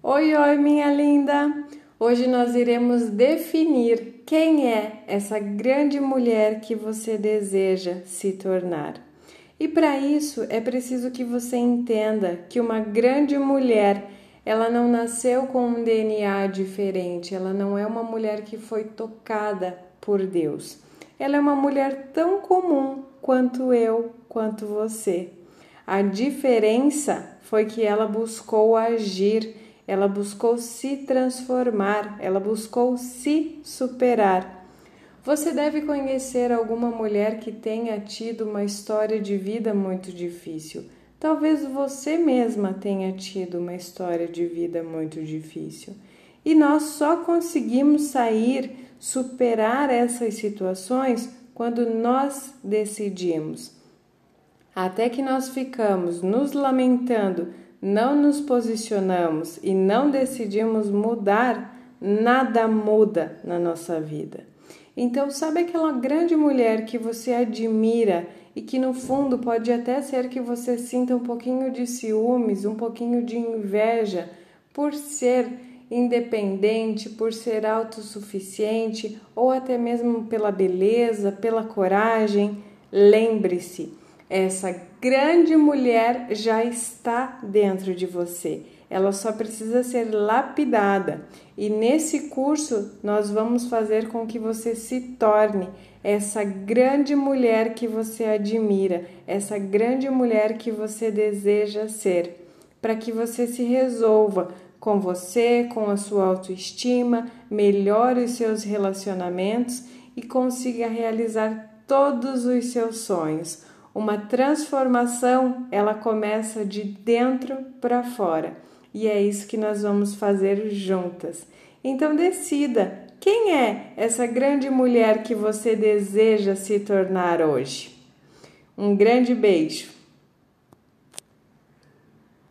Oi, oi, minha linda! Hoje nós iremos definir quem é essa grande mulher que você deseja se tornar. E para isso é preciso que você entenda que uma grande mulher, ela não nasceu com um DNA diferente, ela não é uma mulher que foi tocada por Deus. Ela é uma mulher tão comum quanto eu, quanto você. A diferença foi que ela buscou agir ela buscou se transformar, ela buscou se superar. Você deve conhecer alguma mulher que tenha tido uma história de vida muito difícil. Talvez você mesma tenha tido uma história de vida muito difícil. E nós só conseguimos sair, superar essas situações quando nós decidimos. Até que nós ficamos nos lamentando não nos posicionamos e não decidimos mudar, nada muda na nossa vida. Então, sabe aquela grande mulher que você admira e que no fundo pode até ser que você sinta um pouquinho de ciúmes, um pouquinho de inveja por ser independente, por ser autossuficiente ou até mesmo pela beleza, pela coragem? Lembre-se, essa grande mulher já está dentro de você. Ela só precisa ser lapidada. E nesse curso nós vamos fazer com que você se torne essa grande mulher que você admira, essa grande mulher que você deseja ser, para que você se resolva com você, com a sua autoestima, melhore os seus relacionamentos e consiga realizar todos os seus sonhos. Uma transformação, ela começa de dentro para fora. E é isso que nós vamos fazer juntas. Então decida, quem é essa grande mulher que você deseja se tornar hoje? Um grande beijo.